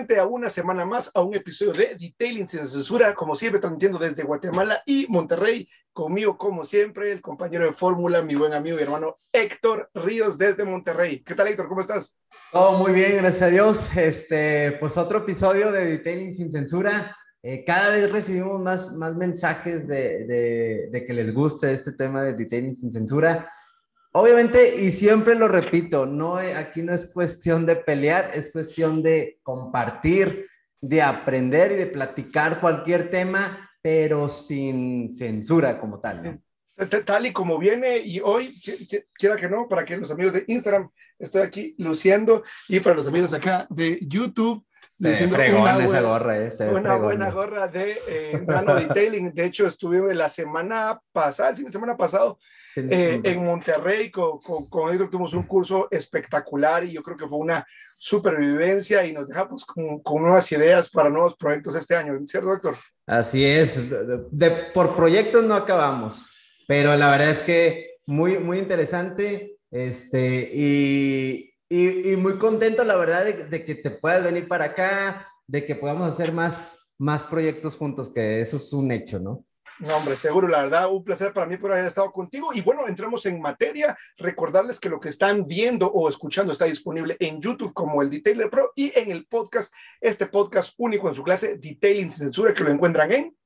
nuevamente a una semana más, a un episodio de Detailing sin censura, como siempre, transmitiendo desde Guatemala y Monterrey, conmigo, como siempre, el compañero de fórmula, mi buen amigo y hermano Héctor Ríos desde Monterrey. ¿Qué tal, Héctor? ¿Cómo estás? Todo muy bien, gracias a Dios. Este, pues otro episodio de Detailing sin censura. Eh, cada vez recibimos más, más mensajes de, de, de que les guste este tema de Detailing sin censura. Obviamente, y siempre lo repito, no, aquí no es cuestión de pelear, es cuestión de compartir, de aprender y de platicar cualquier tema, pero sin censura como tal. Tal y como viene, y hoy, quiera que no, para que los amigos de Instagram estoy aquí luciendo, y para los amigos acá de YouTube, se una, buena, esa gorra, eh, una buena gorra de eh, Nano Detailing. De hecho, estuve la semana pasada, el fin de semana pasado, eh, en Monterrey con, con, con tuvimos un curso espectacular y yo creo que fue una supervivencia y nos dejamos con, con nuevas ideas para nuevos proyectos este año, ¿cierto, doctor? Así es, de, por proyectos no acabamos, pero la verdad es que muy, muy interesante este, y, y, y muy contento, la verdad, de, de, que te puedas venir para acá, de que podamos hacer más, más proyectos juntos, que eso es un hecho, ¿no? No, hombre, seguro, la verdad, un placer para mí por haber estado contigo. Y bueno, entramos en materia. Recordarles que lo que están viendo o escuchando está disponible en YouTube como el Detailer Pro y en el podcast, este podcast único en su clase, Detailing sin censura, que lo encuentran en.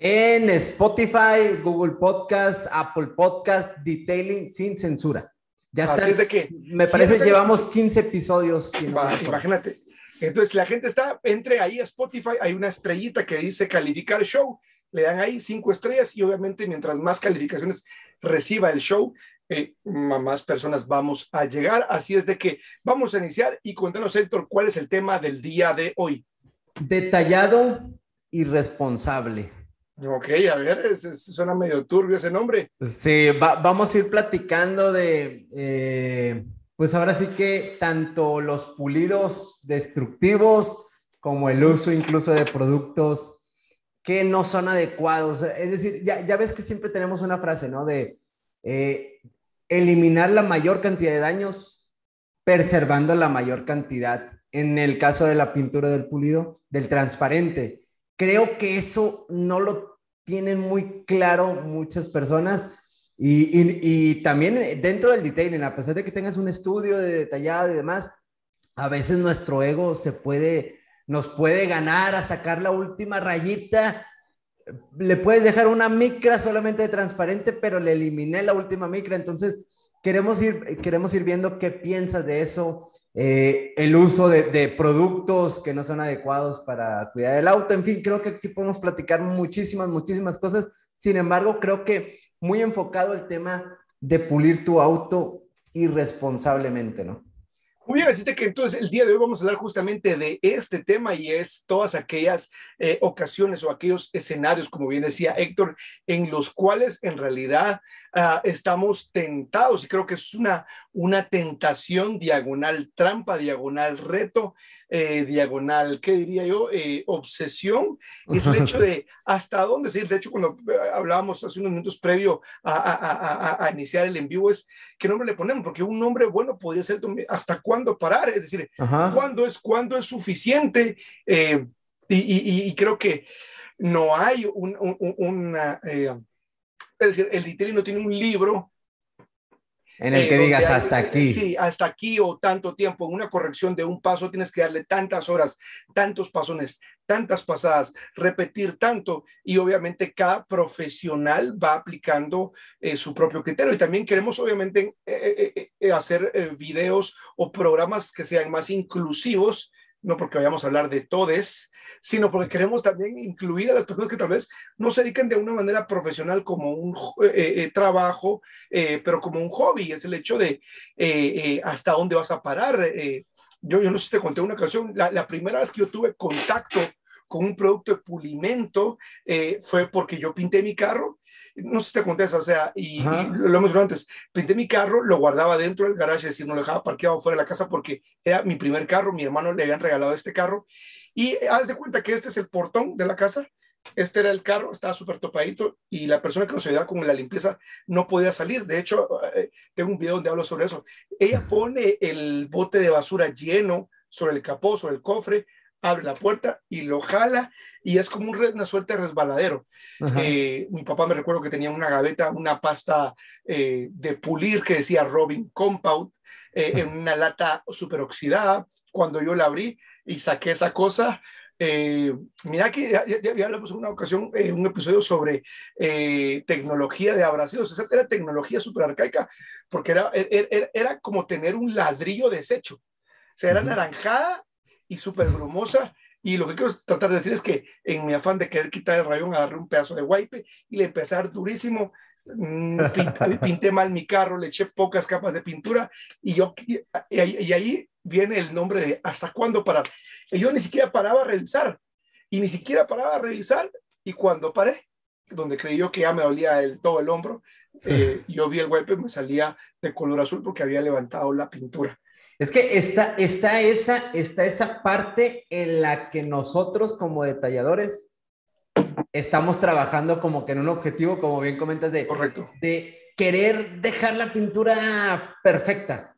En Spotify, Google Podcast, Apple Podcast, Detailing sin censura. Ya está. Así es de que. Me parece que llevamos 15 episodios. imagínate. Entonces la gente está, entre ahí a Spotify, hay una estrellita que dice calificar show le dan ahí cinco estrellas y obviamente mientras más calificaciones reciba el show, eh, más personas vamos a llegar. Así es de que vamos a iniciar y cuéntanos, Héctor, cuál es el tema del día de hoy. Detallado y responsable. Ok, a ver, suena medio turbio ese nombre. Sí, vamos a ir platicando de, eh, pues ahora sí que tanto los pulidos destructivos como el uso incluso de productos que no son adecuados. Es decir, ya, ya ves que siempre tenemos una frase, ¿no? De eh, eliminar la mayor cantidad de daños, preservando la mayor cantidad. En el caso de la pintura del pulido, del transparente. Creo que eso no lo tienen muy claro muchas personas. Y, y, también dentro del detailing, a pesar de que tengas un estudio de detallado y demás, a veces nuestro ego se puede nos puede ganar a sacar la última rayita. Le puedes dejar una micra solamente de transparente, pero le eliminé la última micra. Entonces, queremos ir, queremos ir viendo qué piensas de eso, eh, el uso de, de, productos que no son adecuados para cuidar el auto. En fin, creo que aquí podemos platicar muchísimas, muchísimas cosas. Sin embargo, creo que muy enfocado el tema de pulir tu auto irresponsablemente, ¿no? Muy bien, así que entonces el día de hoy vamos a hablar justamente de este tema y es todas aquellas eh, ocasiones o aquellos escenarios, como bien decía Héctor, en los cuales en realidad uh, estamos tentados y creo que es una, una tentación diagonal trampa, diagonal reto, eh, diagonal, ¿qué diría yo? Eh, obsesión, es el hecho de hasta dónde seguir. De hecho, cuando eh, hablábamos hace unos minutos previo a, a, a, a, iniciar el en vivo, es qué nombre le ponemos, porque un nombre bueno podría ser hasta cuándo parar, es decir, cuándo es, cuándo es suficiente. Eh, y, y, y, creo que no hay un, un, una, eh, es decir, el detailing no tiene un libro en el que eh, digas hasta aquí. Sí, hasta aquí o tanto tiempo. En una corrección de un paso tienes que darle tantas horas, tantos pasones, tantas pasadas, repetir tanto y obviamente cada profesional va aplicando eh, su propio criterio. Y también queremos obviamente eh, hacer videos o programas que sean más inclusivos, no porque vayamos a hablar de todes, sino porque queremos también incluir a las personas que tal vez no se dedican de una manera profesional como un eh, eh, trabajo, eh, pero como un hobby. Es el hecho de hasta dónde vas a parar. yo, yo no sé si te conté una ocasión, la, la, primera vez que yo tuve contacto con un producto de pulimento fue porque yo pinté mi carro no sé si te conté o sea, y, y, lo hemos visto antes, pinté mi carro, lo guardaba dentro del garage, es decir, no lo dejaba parqueado fuera de la casa porque era mi primer carro, mi hermano le habían regalado este carro, y haz de cuenta que este es el portón de la casa, este era el carro, estaba súper topadito y la persona que nos ayudaba con la limpieza no podía salir. De hecho, eh, tengo un video donde hablo sobre eso. Ella pone el bote de basura lleno sobre el capó, sobre el cofre, abre la puerta y lo jala y es como una suerte de resbaladero. Eh, mi papá me recuerdo que tenía una gaveta, una pasta eh, de pulir que decía Robin Compound eh, en una lata super oxidada. Cuando yo la abrí y saqué esa cosa, mira que ya, ya, hablamos en una ocasión, un episodio sobre tecnología de abrasivos. O era tecnología súper arcaica porque era, era, era, como tener un ladrillo deshecho. O sea, era naranjada y súper brumosa. Y lo que quiero tratar de decir es que en mi afán de querer quitar el rayón, agarré un pedazo de wipe y le empecé a dar durísimo. Mm, pinté, mal mi carro, le eché pocas capas de pintura y yo y, ahí viene el nombre de hasta cuándo parar. Y yo ni siquiera paraba a revisar y ni siquiera paraba a revisar y cuando paré, donde creí yo que ya me dolía el, todo el hombro, eh, yo vi el wipe y me salía de color azul porque había levantado la pintura. Es que está, está, esa, está esa parte en la que nosotros como detalladores estamos trabajando como que en un objetivo, como bien comentas, de, Correcto. de querer dejar la pintura perfecta.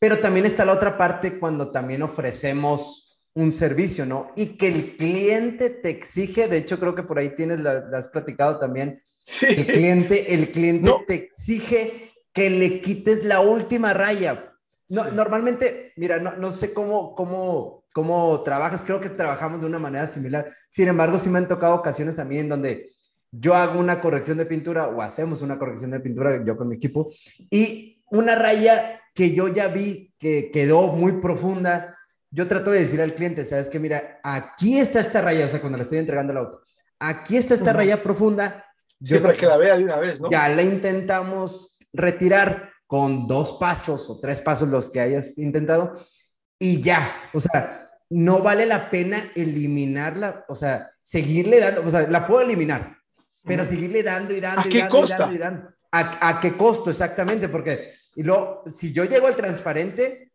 Pero también está la otra parte cuando también ofrecemos un servicio, ¿no? Y que el cliente te exige, de hecho creo que por ahí tienes, la, has platicado también, sí. el cliente, el cliente te exige que le quites la última raya. No, Normalmente, mira, no, no, sé cómo, cómo, cómo trabajas, creo que trabajamos de una manera similar. Sin embargo, sí me han tocado ocasiones a mí en donde yo hago una corrección de pintura o hacemos una corrección de pintura yo con mi equipo y una raya que yo ya vi que quedó muy profunda, yo trato de decir al cliente, sabes que mira, aquí está esta raya, o sea, cuando le estoy entregando el auto, aquí está esta raya profunda. Siempre que la vea de una vez, ¿no? Ya la intentamos retirar, con dos pasos o tres pasos los que hayas intentado y ya, o sea, no vale la pena eliminarla, o sea, seguirle dando, o sea, la puedo eliminar, pero seguirle dando y dando. ¿A qué costa? ¿A, qué costo exactamente? Porque, y luego, si yo llego al transparente,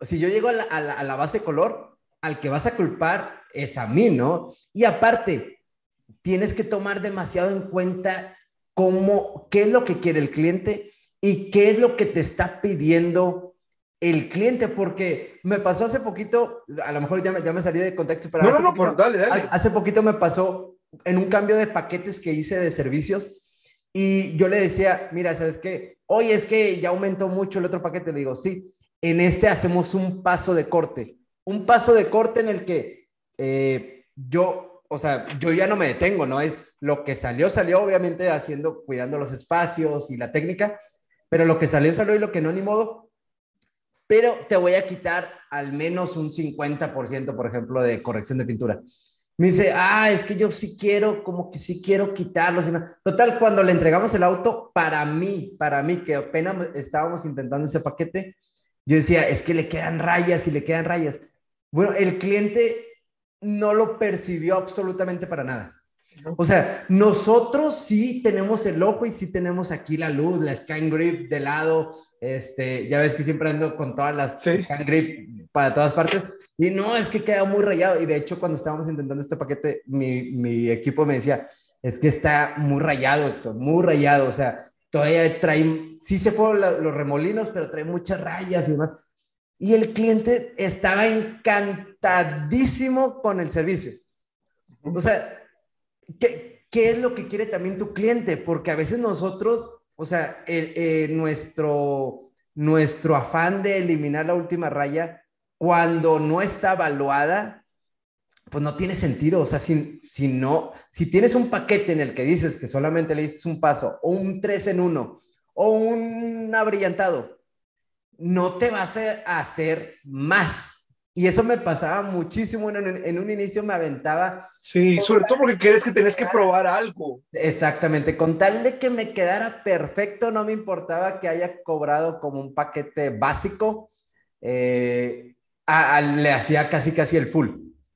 si yo llego a la, a la base color, al que vas a culpar es a mí, ¿no? Y aparte, tienes que tomar demasiado en cuenta cómo, qué es lo que quiere el cliente y qué es lo que te está pidiendo el cliente, porque me pasó hace poquito, a lo mejor ya me, ya me salí de contexto, pero... No, no, no, dale, dale. Hace poquito me pasó en un cambio de paquetes que hice de servicios y yo le decía, mira, ¿sabes qué? Oye, es que ya aumentó mucho el otro paquete. Le digo, sí, en este hacemos un paso de corte, un paso de corte en el que eh, yo, o sea, yo ya no me detengo, ¿no? Es lo que salió, salió obviamente haciendo, cuidando los espacios y la técnica, pero lo que salió, salió y lo que no, ni modo. Pero te voy a quitar al menos un 50%, por ejemplo, de corrección de pintura. Me dice, ah, es que yo sí quiero, como que sí quiero quitarlos. Total, cuando le entregamos el auto, para mí, para mí, que apenas estábamos intentando ese paquete, yo decía, es que le quedan rayas y le quedan rayas. Bueno, el cliente no lo percibió absolutamente para nada. O sea, nosotros sí tenemos el ojo y sí tenemos aquí la luz, la scan grip de lado. Este, ya ves que siempre ando con todas las scan grip para todas partes. Y no, es que queda muy rayado. Y de hecho, cuando estábamos intentando este paquete, mi, mi equipo me decía, es que está muy rayado, muy rayado. O sea, todavía trae, sí se fueron los remolinos, pero trae muchas rayas y demás. Y el cliente estaba encantadísimo con el servicio. O sea, ¿qué, es lo que quiere también tu cliente? Porque a veces nosotros, o sea, nuestro, nuestro afán de eliminar la última raya, cuando no está evaluada, pues no tiene sentido. O sea, si, si, no, si tienes un paquete en el que dices que solamente le dices un paso, o un 3 en 1, o un abrillantado, no te vas a hacer más. Y eso me pasaba muchísimo. En, un inicio me aventaba. Sí, sobre todo porque quieres que tenés que probar algo. Exactamente. Con tal de que me quedara perfecto, no me importaba que haya cobrado como un paquete básico. Eh, le hacía casi casi el full.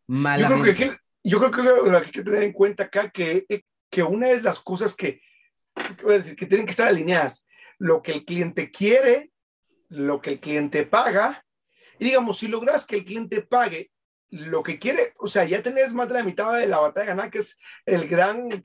Yo creo que, yo creo que lo, que hay que tener en cuenta acá que, que una de las cosas que, decir, que tienen que estar alineadas, lo que el cliente quiere, lo que el cliente paga y digamos, si logras que el cliente pague lo que quiere, o sea, ya tenés más de la mitad de la batalla ganada, que es el gran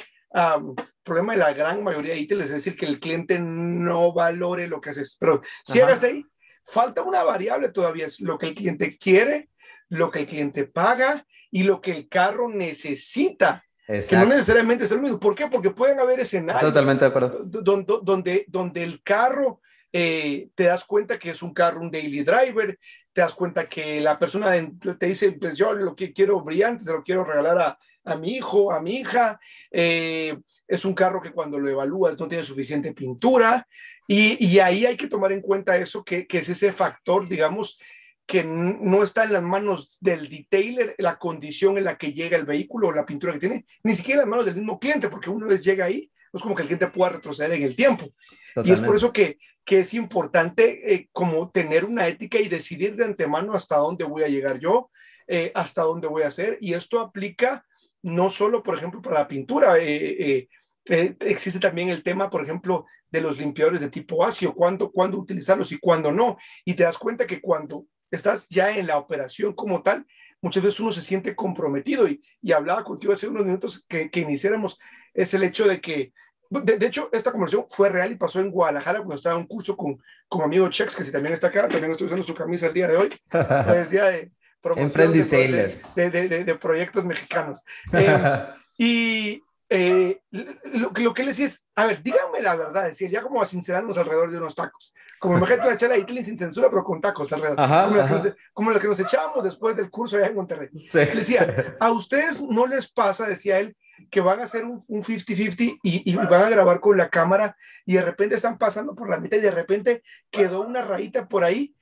problema de la gran mayoría de ítems, es decir, que el cliente no valore lo que haces. Pero si hagas ahí, falta una variable todavía, es lo que el cliente quiere lo que el cliente paga y lo que el carro necesita. Que no necesariamente es lo mismo. ¿Por qué? Porque pueden haber escenarios. Totalmente de acuerdo. Donde, donde, donde el carro eh, te das cuenta que es un carro, un daily driver, te das cuenta que la persona te dice, pues yo lo que quiero brillante, se lo quiero regalar a, a mi hijo, a mi hija. Eh, es un carro que cuando lo evalúas no tiene suficiente pintura. Y, y ahí hay que tomar en cuenta eso, que, que es ese factor, digamos, que no está en las manos del detailer la condición en la que llega el vehículo o la pintura que tiene, ni siquiera en las manos del mismo cliente, porque una vez llega ahí, no es como que el cliente pueda retroceder en el tiempo. Y es por eso que, que es importante eh, como tener una ética y decidir de antemano hasta dónde voy a llegar yo, eh, hasta dónde voy a hacer. Y esto aplica no solo, por ejemplo, para la pintura. Eh, existe también el tema, por ejemplo, de los limpiadores de tipo ácido, cuándo, cuándo utilizarlos y cuándo no. Y te das cuenta que cuando estás ya en la operación como tal, muchas veces uno se siente comprometido y, y hablaba contigo hace unos minutos que, que, iniciáramos, es el hecho de que, de, hecho, esta conversación fue real y pasó en Guadalajara cuando estaba en un curso con, con amigo Chex, que si también está acá, también estoy usando su camisa el día de hoy, es día de promoción de, de, de, proyectos mexicanos. Eh, y, eh, lo, lo, que le decía es, a ver, díganme la verdad, decía, ya como a sincerarnos alrededor de unos tacos, como imagínate una chela Itlin sin censura, pero con tacos alrededor, como, La nos, como, La que nos, echábamos después del curso allá en Monterrey. Sí. Le decía, a ustedes no les pasa, decía él, que van a hacer un 50-50 y, y, van a grabar con la cámara y de repente están pasando por la mitad y de repente quedó una rayita por ahí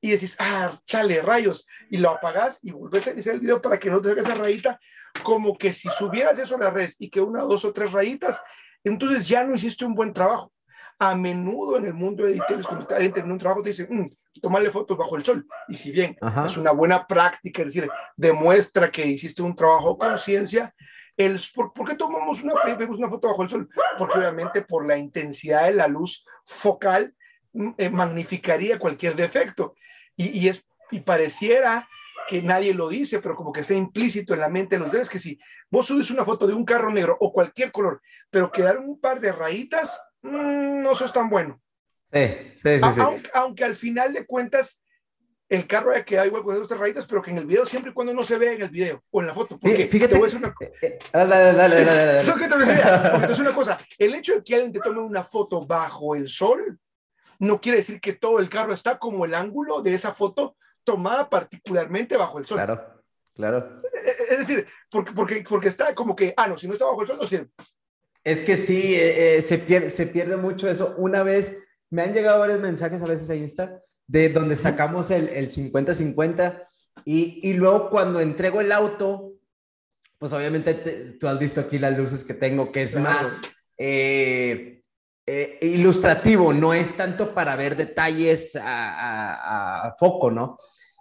y decís, ah, chale, rayos, y lo apagás y volvés a iniciar el video para que no te haga esa rayita, como que si subieras eso a la red y que una, dos o tres rayitas, entonces ya no hiciste un buen trabajo. A menudo en el mundo de editores, cuando alguien termina un trabajo, te dicen, mm, tomarle fotos bajo el sol. Y si bien es una buena práctica, es decir, demuestra que hiciste un trabajo con conciencia, el, ¿por, ¿por, qué tomamos una, vemos una foto bajo el sol? Porque obviamente por la intensidad de la luz focal mm, eh, magnificaría cualquier defecto. Y, y, es, y pareciera que nadie lo dice, pero como que está implícito en la mente de los demás, que si vos subes una foto de un carro negro o cualquier color, pero quedaron un par de rayitas, mmm, no sos tan bueno. Sí, sí, sí, sí. Aunque, aunque, al final de cuentas el carro haya quedado igual con esas rayitas, pero que en el video siempre y cuando no se vea en el video o en la foto. Porque fíjate, te voy a decir una cosa. Eh, eh, dale, dale, Eso que te una cosa, el hecho de que alguien te tome una foto bajo el sol no quiere decir que todo el carro está como el ángulo de esa foto tomada particularmente bajo el sol. Claro, claro. Es decir, porque, porque, porque está como que, ah, no, si no está bajo el sol, no sirve. Es que sí, eh, eh, se, pierde, se pierde mucho eso. Una vez, me han llegado varios mensajes a veces a Insta de donde sacamos el 50-50 y, y, luego cuando entrego el auto, pues obviamente tú has visto aquí las luces que tengo, que es claro. más eh, eh, ilustrativo, no es tanto para ver detalles a, a, a foco, ¿no?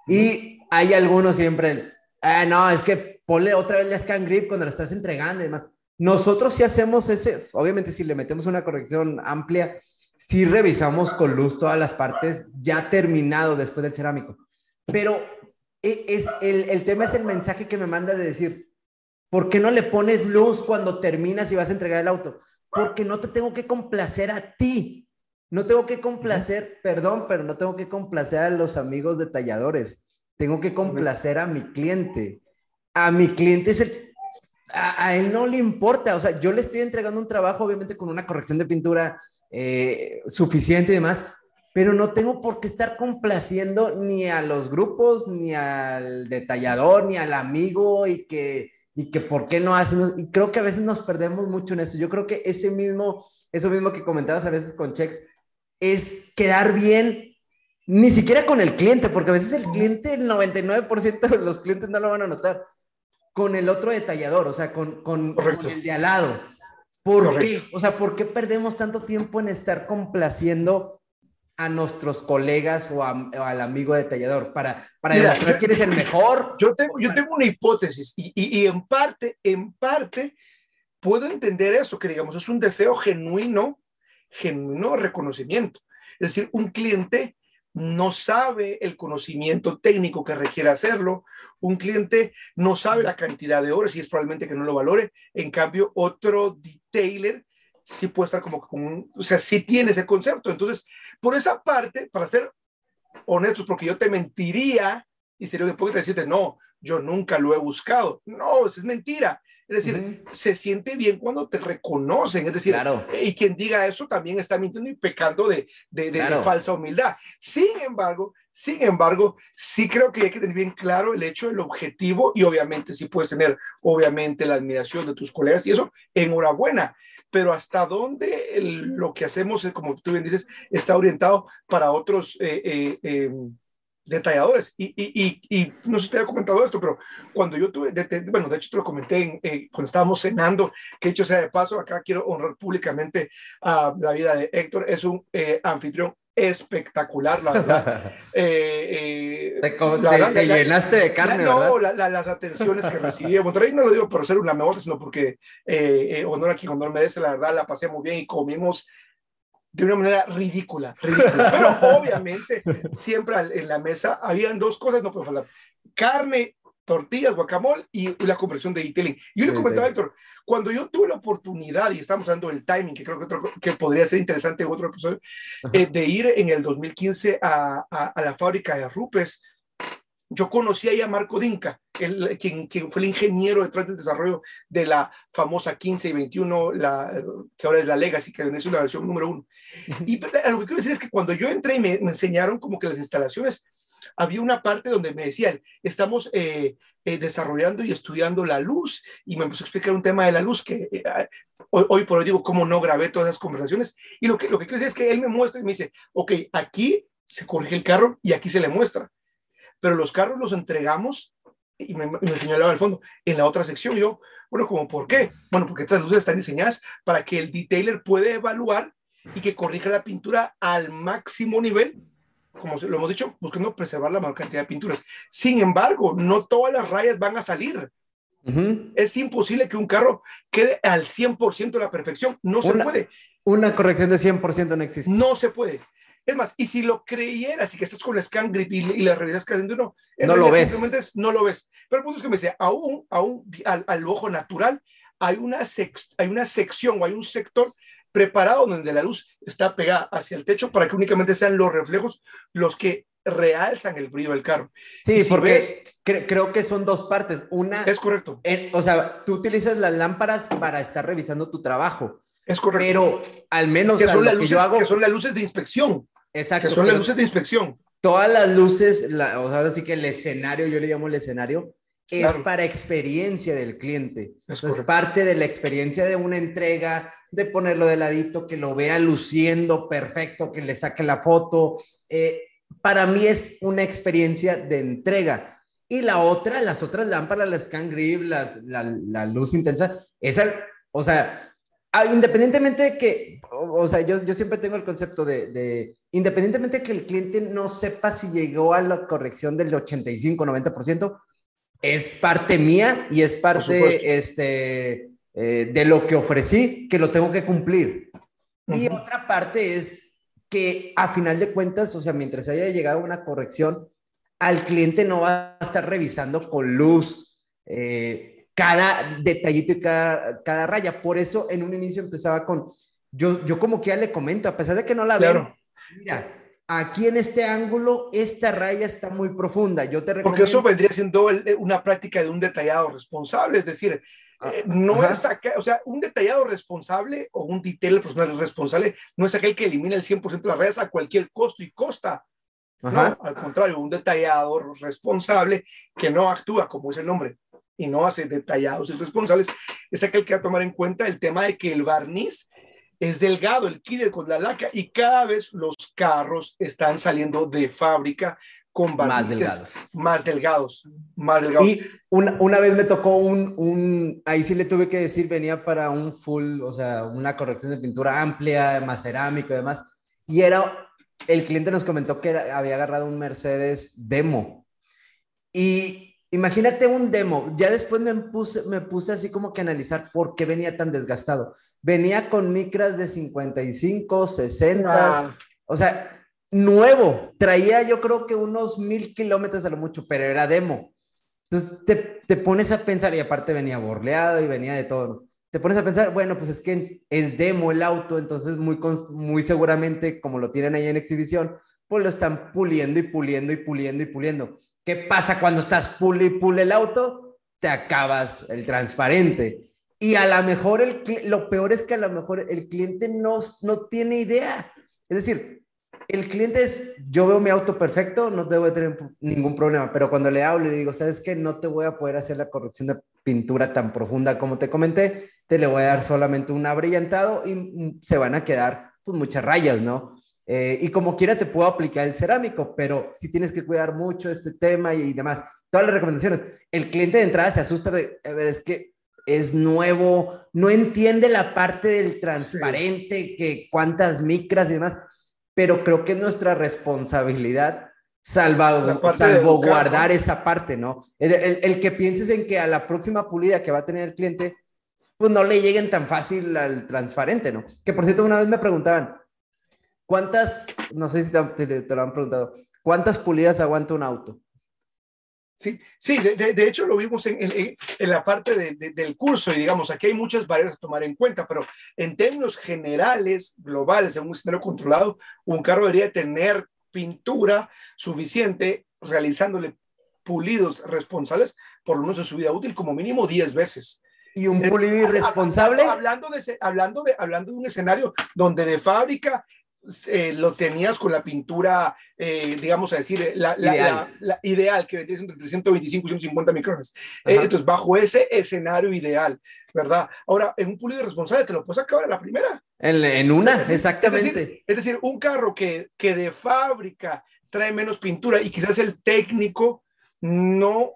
Y hay algunos siempre, ah, no, es que ponle otra vez la scan grip cuando la estás entregando y demás. Nosotros sí hacemos ese, obviamente si le metemos una corrección amplia, sí revisamos con luz todas las partes ya terminado después del cerámico. Pero e, es, el, el tema es el mensaje que me manda de decir, ¿por qué no le pones luz cuando terminas y vas a entregar el auto? Porque no te tengo que complacer a ti. No tengo que complacer, perdón, pero no tengo que complacer a los amigos detalladores. Tengo que complacer a mi cliente. A mi cliente es el, a, a, él no le importa. O sea, yo le estoy entregando un trabajo, obviamente, con una corrección de pintura eh, suficiente y demás, pero no tengo por qué estar complaciendo ni a los grupos, ni al detallador, ni al amigo y que, y que por qué no hacen. Y creo que a veces nos perdemos mucho en eso. Yo creo que ese mismo, eso mismo que comentabas a veces con checks, es quedar bien, ni siquiera con el cliente, porque a veces el cliente, el 99% de los clientes no lo van a notar, con el otro detallador, o sea, con, con, con el de al lado. ¿Por Correcto. qué? O sea, ¿por qué perdemos tanto tiempo en estar complaciendo a nuestros colegas o, a, o al amigo detallador para, para Mira, demostrar yo, quién es el mejor? Yo tengo, yo tengo una hipótesis y, y, y en parte, en parte, puedo entender eso, que digamos, es un deseo genuino genuino reconocimiento. Es decir, un cliente no sabe el conocimiento técnico que requiere hacerlo, un cliente no sabe la cantidad de horas y es probablemente que no lo valore, en cambio otro detailer sí puede estar como, como un, o sea, sí tiene ese concepto. Entonces, por esa parte, para ser honestos, porque yo te mentiría y sería un hipócrita decirte, no, yo nunca lo he buscado. No, eso es mentira. Es decir, se siente bien cuando te reconocen. Es decir, y quien diga eso también está mintiendo y pecando de, de, de, falsa humildad. Sin embargo, sin embargo, sí creo que hay que tener bien claro el hecho del objetivo y obviamente sí puedes tener, obviamente, la admiración de tus colegas y eso, enhorabuena. Pero hasta dónde lo que hacemos, como tú bien dices, está orientado para otros eh, eh, em, detalladores. Y, y, y, no sé si te había comentado esto, pero cuando yo tuve, bueno, de hecho te lo comenté eh, cuando estábamos cenando, que hecho sea de paso, acá quiero honrar públicamente a la vida de Héctor, es un eh, anfitrión espectacular, la verdad. Eh, te, llenaste de carne, No, las atenciones que recibí Monterrey no lo digo por ser una mejor, sino porque honor a quien honor merece, la verdad, la pasé muy bien y comimos de una manera ridícula, ridícula. Pero obviamente siempre en la mesa habían dos cosas, no puedo hablar. Carne, tortillas, guacamole y la conversión de detailing. Yo le comentaba a Héctor, cuando yo tuve la oportunidad, y estamos hablando del timing, que creo que, otro, que podría ser interesante en otro episodio, eh, de ir en el 2015 a, a, a la fábrica de Rupes, yo conocí ahí a Marco Dinka, quien, quien, fue el ingeniero detrás del desarrollo de la famosa 15 y 21, la, que ahora es la Legacy, que es una versión número uno. Y lo que quiero decir es que cuando yo entré y me, enseñaron como que las instalaciones, había una parte donde me decían, estamos eh, eh, desarrollando y estudiando la luz, y me empezó a explicar un tema de la luz que eh, hoy, hoy, por hoy digo, cómo no grabé todas esas conversaciones. Y lo que, lo que quiero decir es que él me muestra y me dice, ok, aquí se corrige el carro y aquí se le muestra pero los carros los entregamos y me, me señalaba al fondo, en la otra sección. yo, bueno, ¿como por qué? Bueno, porque estas luces están diseñadas para que el detailer pueda evaluar y que corrija la pintura al máximo nivel, como lo hemos dicho, buscando preservar la mayor cantidad de pinturas. Sin embargo, no todas las rayas van a salir. Es imposible que un carro quede al 100% de la perfección. No se puede. Una corrección de 100% no existe. No se puede. Es más, y si lo creyeras y que estás con la scan grip y, y la revisas cada uno, no lo ves. Simplemente no lo ves. Pero el punto es que me dice, aún, aún al, al ojo natural, hay una, hay una sección o hay un sector preparado donde la luz está pegada hacia el techo para que únicamente sean los reflejos los que realzan el brillo del carro. Sí, porque creo que son dos partes. Una es correcto. o sea, tú utilizas las lámparas para estar revisando tu trabajo. Es correcto. Pero al menos que son, las luces, yo hago... que son las luces de inspección. Exacto. Que son las luces de inspección. Todas las luces, la, o sea, ahora sí que el escenario, yo le llamo el escenario, es para experiencia del cliente. Es, parte de la experiencia de una entrega, de ponerlo de ladito, que lo vea luciendo perfecto, que le saque la foto. Eh, para mí es una experiencia de entrega. Y la otra, las otras lámparas, la scan grip, las, la, la luz intensa, esa, o sea, Ah, independientemente de que, o, sea, yo, yo, siempre tengo el concepto de, de, independientemente de que el cliente no sepa si llegó a la corrección del 85, 90%, es parte mía y es parte este, eh, de lo que ofrecí, que lo tengo que cumplir. Y otra parte es que a final de cuentas, o sea, mientras haya llegado a una corrección, al cliente no va a estar revisando con luz. Eh, cada detallito y cada, cada, raya. Por eso en un inicio empezaba con, yo, yo como que ya le comento, a pesar de que no la veo, mira, aquí en este ángulo, esta raya está muy profunda. Yo te Porque eso vendría siendo una práctica de un detallado responsable, es decir, ah, eh, no es acá, o sea, un detallado responsable o un detailer personal responsable no es aquel que elimina el 100% de las rayas a cualquier costo y costa. No, al contrario, un detallado responsable que no actúa, como es el nombre, y no hace detallados y responsables, es aquel que va a tomar en cuenta el tema de que el barniz es delgado, el killer con la laca, y cada vez los carros están saliendo de fábrica con barnices más delgados. Más delgados, Y una, una vez me tocó un, un, ahí sí le tuve que decir, venía para un full, o sea, una corrección de pintura amplia, más cerámico y demás, y era, el cliente nos comentó que había agarrado un Mercedes demo. Y Imagínate un demo. Ya después me puse, me puse así como que analizar por qué venía tan desgastado. Venía con micras de 55, 60, o sea, nuevo. Traía yo creo que unos mil kilómetros a lo mucho, pero era demo. Entonces te, te, pones a pensar, y aparte venía borleado y venía de todo. Te pones a pensar, bueno, pues es que es demo el auto, entonces muy, muy seguramente, como lo tienen ahí en exhibición, pues lo están puliendo y puliendo y puliendo y puliendo. ¿Qué pasa cuando estás pule y pule el auto? Te acabas el transparente. Y a lo mejor el, lo peor es que a lo mejor el cliente no, no tiene idea. Es decir, el cliente es, yo veo mi auto perfecto, no debo tener ningún problema, pero cuando le hablo y le digo, ¿sabes qué? No te voy a poder hacer la corrección de pintura tan profunda como te comenté, te le voy a dar solamente un abrillantado y mm, se van a quedar pues, muchas rayas, ¿no? Eh, y como quiera te puedo aplicar el cerámico, pero si tienes que cuidar mucho este tema y, demás. Todas las recomendaciones. El cliente de entrada se asusta de, a ver, es que es nuevo, no entiende la parte del transparente, que cuántas micras y demás, pero creo que es nuestra responsabilidad salvaguardar esa parte, ¿no? El, que pienses en que a la próxima pulida que va a tener el cliente, pues no le lleguen tan fácil al transparente, ¿no? Que por cierto, una vez me preguntaban, ¿cuántas, no sé si te, te lo han preguntado, ¿cuántas pulidas aguanta un auto? Sí, sí de, de, hecho lo vimos en, en, en la parte de, del curso y digamos, aquí hay muchas variables a tomar en cuenta, pero en términos generales, globales, en un escenario controlado, un carro debería tener pintura suficiente realizándole pulidos responsables por lo menos en su vida útil como mínimo 10 veces. Y un pulido irresponsable. Hablando de, hablando, de, hablando de un escenario donde de fábrica eh, lo tenías con la pintura, eh, digamos a decir, la, ideal. La, ideal, que vendría entre 325 y 150 micrones. Eh, entonces, bajo ese escenario ideal, ¿verdad? Ahora, en un pulido responsable te lo puedes acabar a la primera. En, en una, exactamente. Es decir, un carro que, que de fábrica trae menos pintura y quizás el técnico no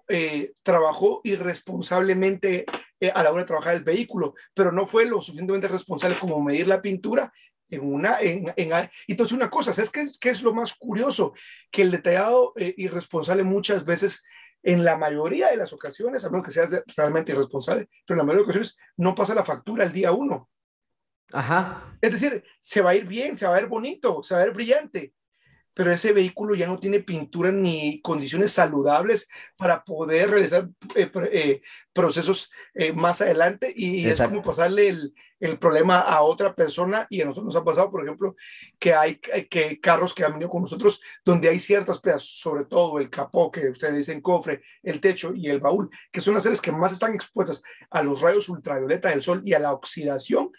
trabajó irresponsablemente a la hora de trabajar el vehículo, pero no fue lo suficientemente responsable como medir la pintura en una, en, en, entonces una cosa, ¿sabes qué es, qué es lo más curioso? Que el detallado eh, irresponsable muchas veces, en la mayoría de las ocasiones, a menos que seas realmente irresponsable, pero en la mayoría de ocasiones no pasa la factura el día uno. Ajá. Es decir, se va a ir bien, se va a ver bonito, se va a ver brillante, pero ese vehículo ya no tiene pintura ni condiciones saludables para poder realizar eh, eh, procesos eh, más adelante. Y es como pasarle el, el, problema a otra persona. Y a nosotros nos ha pasado, por ejemplo, que hay que carros que han venido con nosotros donde hay ciertas pedazos, sobre todo el capó que ustedes dicen cofre, el techo y el baúl, que son las áreas que más están expuestas a los rayos ultravioleta del sol y a la oxidación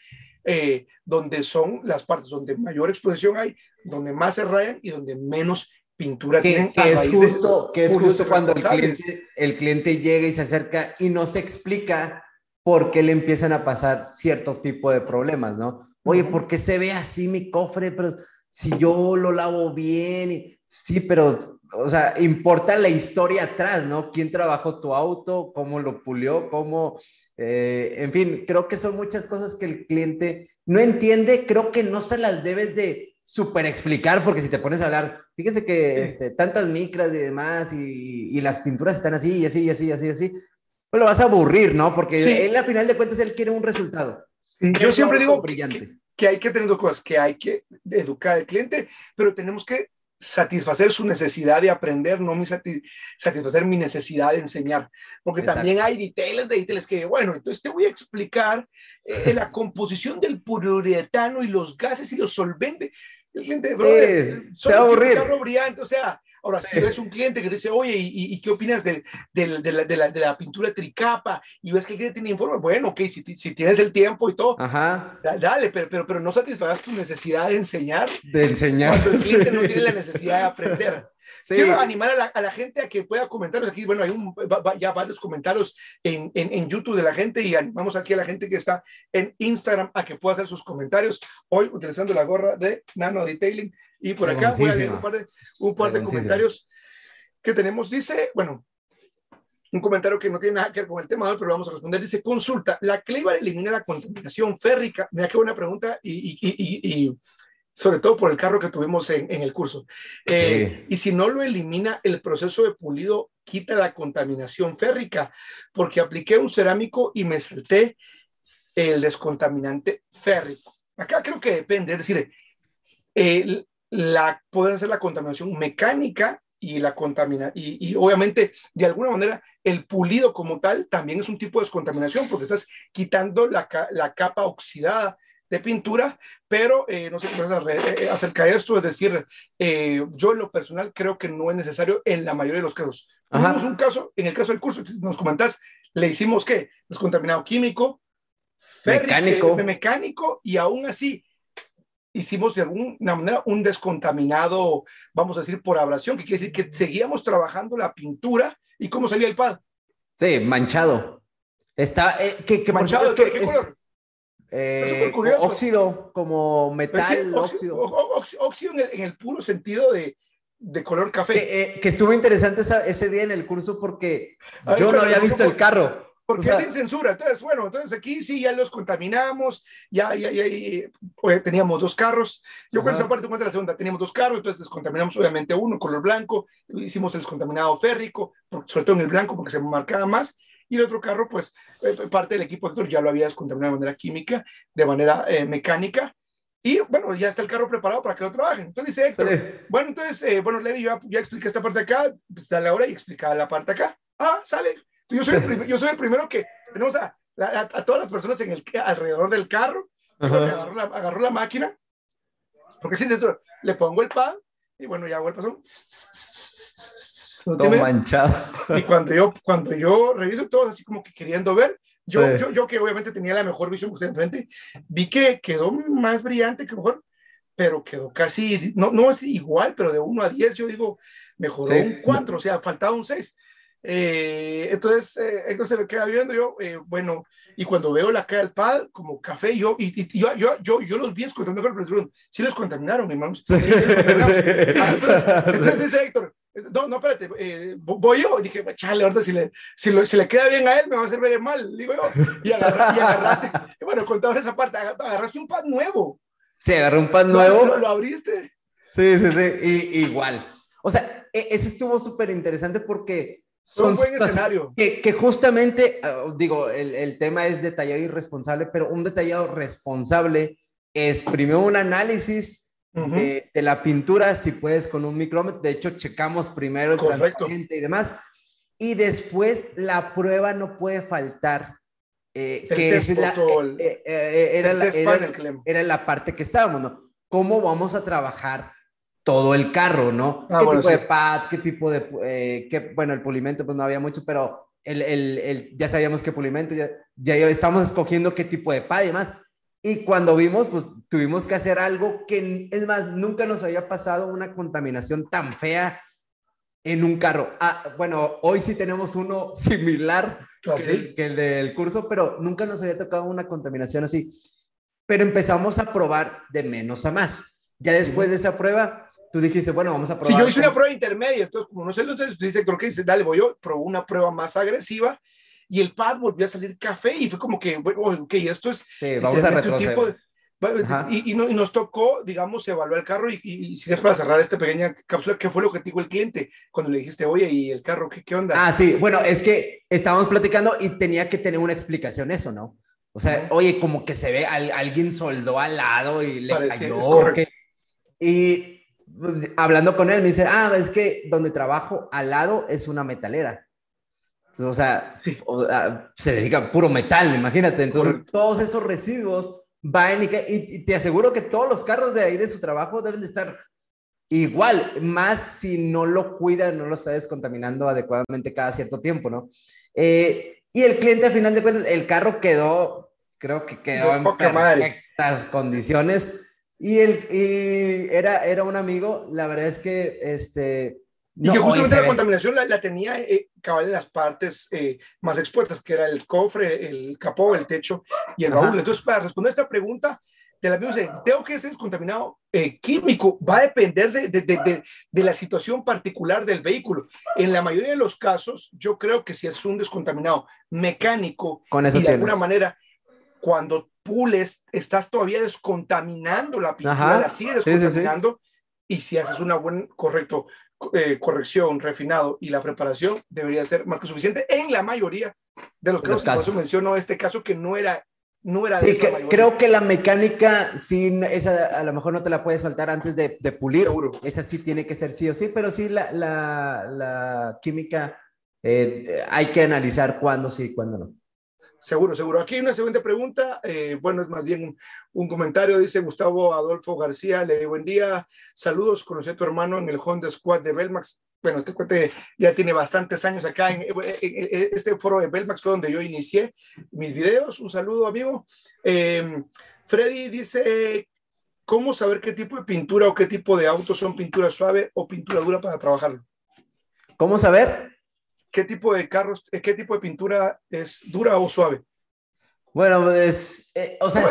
eh, donde son las partes donde mayor exposición hay, donde más se rayan y donde menos pintura tienen. Que es justo, que es justo cuando el cliente, el cliente llega y se acerca y no se explica por qué le empiezan a pasar cierto tipo de problemas, ¿no? Oye, ¿por qué se ve así mi cofre? Pero si yo lo lavo bien, sí, pero o sea, importa la historia atrás, ¿no? ¿Quién trabajó tu auto? ¿Cómo lo pulió? ¿Cómo? Eh, en fin, creo que son muchas cosas que el cliente no entiende. Creo que no se las debes de súper explicar, porque si te pones a hablar, fíjense que este, tantas micras y demás, y, las pinturas están así, y así, y así, y así, así, pues lo vas a aburrir, ¿no? Porque él, a final de cuentas, él quiere un resultado. Yo siempre digo brillante. que hay que tener dos cosas, que hay que educar al cliente, pero tenemos que satisfacer su necesidad de aprender, no mi satisfacer mi necesidad de enseñar. Porque también hay details de details que, bueno, entonces te voy a explicar eh, la composición del poliuretano y los gases y los solventes. El cliente, brother, sí, se va a aburrir. brillante, o sea, Ahora, si eres un cliente que dice, oye, ¿y, qué opinas de, de, la, de, la, de, la, pintura tricapa? Y ves que el cliente tiene informe, bueno, ok, si, si tienes el tiempo y todo, Ajá. dale, pero, pero, pero no satisfagas tu necesidad de enseñar. De enseñar. Cuando el cliente no tiene la necesidad de aprender. Sí. Quiero animar a la, a la, gente a que pueda comentar aquí. Bueno, hay un, ya varios comentarios en, en, en, YouTube de la gente y animamos aquí a la gente que está en Instagram a que pueda hacer sus comentarios. Hoy utilizando la gorra de Nano Detailing y por acá voy a leer un par de, un par de comentarios que tenemos. Dice, bueno, un comentario que no tiene nada que ver con el tema, pero vamos a responder. Dice, consulta, ¿la Cleaver elimina la contaminación férrica? Mira qué buena pregunta y, y, y, y sobre todo por el carro que tuvimos en, en el curso. Eh, sí. Y si no lo elimina, el proceso de pulido quita la contaminación férrica, porque apliqué un cerámico y me salté el descontaminante férrico. Acá creo que depende, es decir, el, la, puede ser la contaminación mecánica y la contamina y, y, obviamente de alguna manera el pulido como tal también es un tipo de descontaminación porque estás quitando la, la capa oxidada de pintura, pero eh, no sé qué pasa eh, acerca de esto, es decir, yo en lo personal creo que no es necesario en la mayoría de los casos. Tuvimos un caso, en el caso del curso, nos comentás, le hicimos qué? Descontaminado químico, mecánico. mecánico, y aún así hicimos de alguna manera un descontaminado, vamos a decir, por abrasión, que quiere decir que seguíamos trabajando la pintura y cómo salía el pad. Sí, manchado. Está, eh, que, manchado, ¿qué, qué color? Eh, óxido, como metal, pues óxido. Óxido, en, el, puro sentido de, de color café. Que, eh, estuvo interesante ese día en el curso porque yo no había visto el carro. Porque es sin censura. Entonces, bueno, entonces aquí sí ya los contaminamos, ya, ya, ya, pues, teníamos dos carros. Yo con esa parte cuenta la segunda, teníamos dos carros, entonces descontaminamos obviamente uno, color blanco, hicimos el descontaminado férrico, sobre todo en el blanco porque se marcaba más, y el otro carro, pues eh, parte del equipo Héctor ya lo había descontaminado de manera química, de manera eh, mecánica, y bueno, ya está el carro preparado para que lo trabajen. Entonces dice Héctor, bueno, entonces, eh, bueno, Levi, ya, ya expliqué esta parte acá, pues dale ahora y explica la parte acá. Ah, sale, yo soy, el yo soy el primero que tenemos a, a, todas las personas en el, alrededor del carro. Agarró la, agarró la, máquina, porque sin censura, le pongo el pan y bueno, ya hago el pasón. No manchado. Y cuando yo, cuando yo reviso todo así como que queriendo ver, yo, yo, yo que obviamente tenía la mejor visión que usted enfrente, vi que quedó más brillante que mejor, pero quedó casi, no, no así igual, pero de 1 a 10 yo digo, mejoró un 4, o sea, faltaba un 6. Eh, entonces, eh, entonces me queda viendo yo, eh, bueno, y cuando veo la cara del pad como café, yo, y, y yo, yo, yo, yo, los vi escuchando con el sí los contaminaron, hermanos. Sí, sí, ah, entonces, entonces, dice Héctor, no, no, espérate, eh, voy yo. Dije, chale, ahorita si le, si, lo, si le queda bien a él, me va a hacer ver mal, digo yo. Y, agarra, y agarraste, y bueno, contaba esa parte, agarraste un pad nuevo. Sí, agarré un pad nuevo. Lo, lo, abriste. Sí, sí, sí, y, igual. O sea, e, eso estuvo súper interesante porque son un buen escenario. Que, que justamente, ah, digo, el, el, tema es detallado y responsable, pero un detallado responsable es primero un análisis de, de, la pintura, si puedes, con un micrómetro. De hecho, checamos primero el transparente y demás. Y después la prueba no puede faltar. Eh, que es la, eh, eh, era, la, era, era la parte que estábamos, ¿no? ¿Cómo vamos a trabajar todo el carro, ¿no? Ah, ¿Qué tipo de pad? ¿Qué tipo de... Eh, qué, bueno, el pulimento pues no había mucho, pero el, el, el, ya sabíamos qué pulimento, ya, ya estábamos escogiendo qué tipo de pad y demás. Y cuando vimos, pues tuvimos que hacer algo que, es más, nunca nos había pasado una contaminación tan fea en un carro. Ah, bueno, hoy sí tenemos uno similar ¿Ah, que, que, el del curso, pero nunca nos había tocado una contaminación así. Pero empezamos a probar de menos a más. Ya después de esa prueba, tú dijiste, bueno, vamos a probar. Si yo hice una prueba intermedia, entonces, como no sé, entonces dice, creo que dice, dale, voy yo, probó una prueba más agresiva y el pad volvió a salir café y fue como que, bueno, ok, esto es. Sí, vamos a retroceder. Y, y, nos tocó, digamos, evaluar el carro y, y, si es para cerrar esta pequeña cápsula, ¿qué fue lo que dijo el cliente cuando le dijiste, oye, ¿y el carro qué, qué onda? Ah, sí, bueno, es que estábamos platicando y tenía que tener una explicación eso, ¿no? O sea, oye, como que se ve, alguien soldó al lado y le cayó. Y hablando con él, me dice, ah, es que donde trabajo al lado es una metalera. o sea, se dedica a puro metal, imagínate. Entonces, todos esos residuos van y, y, te aseguro que todos los carros de ahí de su trabajo deben de estar igual, más si no lo cuida, no lo está descontaminando adecuadamente cada cierto tiempo, ¿no? Eh, y el cliente, a final de cuentas, el carro quedó, creo que quedó en perfectas condiciones y, el, y era, era un amigo, la verdad es que este... Y que justamente la contaminación la, tenía eh, cabal en las partes eh, más expuestas, que era el cofre, el capó, el techo y el baúl. Entonces, para responder a esta pregunta, el amigo dice, tengo que ser contaminado eh, químico, va a depender de, de, de, de, la situación particular del vehículo. En la mayoría de los casos, yo creo que si es un descontaminado mecánico Con eso y de alguna manera, cuando pules, estás todavía descontaminando la pintura, la sigues descontaminando. Y si haces una buena, correcto, eh, corrección, refinado y la preparación, debería ser más que suficiente en la mayoría de los casos. Por eso menciono este caso que no era no era sí, creo que la mecánica, sí, esa a lo mejor no te la puedes saltar antes de, de pulir. Seguro. Esa sí tiene que ser sí o sí, pero sí la, la, la química eh, hay que analizar cuándo sí y cuándo no. Seguro, seguro. Aquí una segunda pregunta. Eh, bueno, es más bien un, comentario. Dice Gustavo Adolfo García. Le buen día. Saludos. Conocí a tu hermano en el Honda Squad de Belmax. Bueno, este cuate ya tiene bastantes años acá. En, este foro de Belmax fue donde yo inicié mis videos. Un saludo, amigo. Eh, Freddy dice, ¿cómo saber qué tipo de pintura o qué tipo de autos son pintura suave o pintura dura para trabajarlo? ¿Cómo saber? ¿Qué tipo de carros, eh, qué tipo de pintura es dura o suave? Bueno, es, eh, o sea,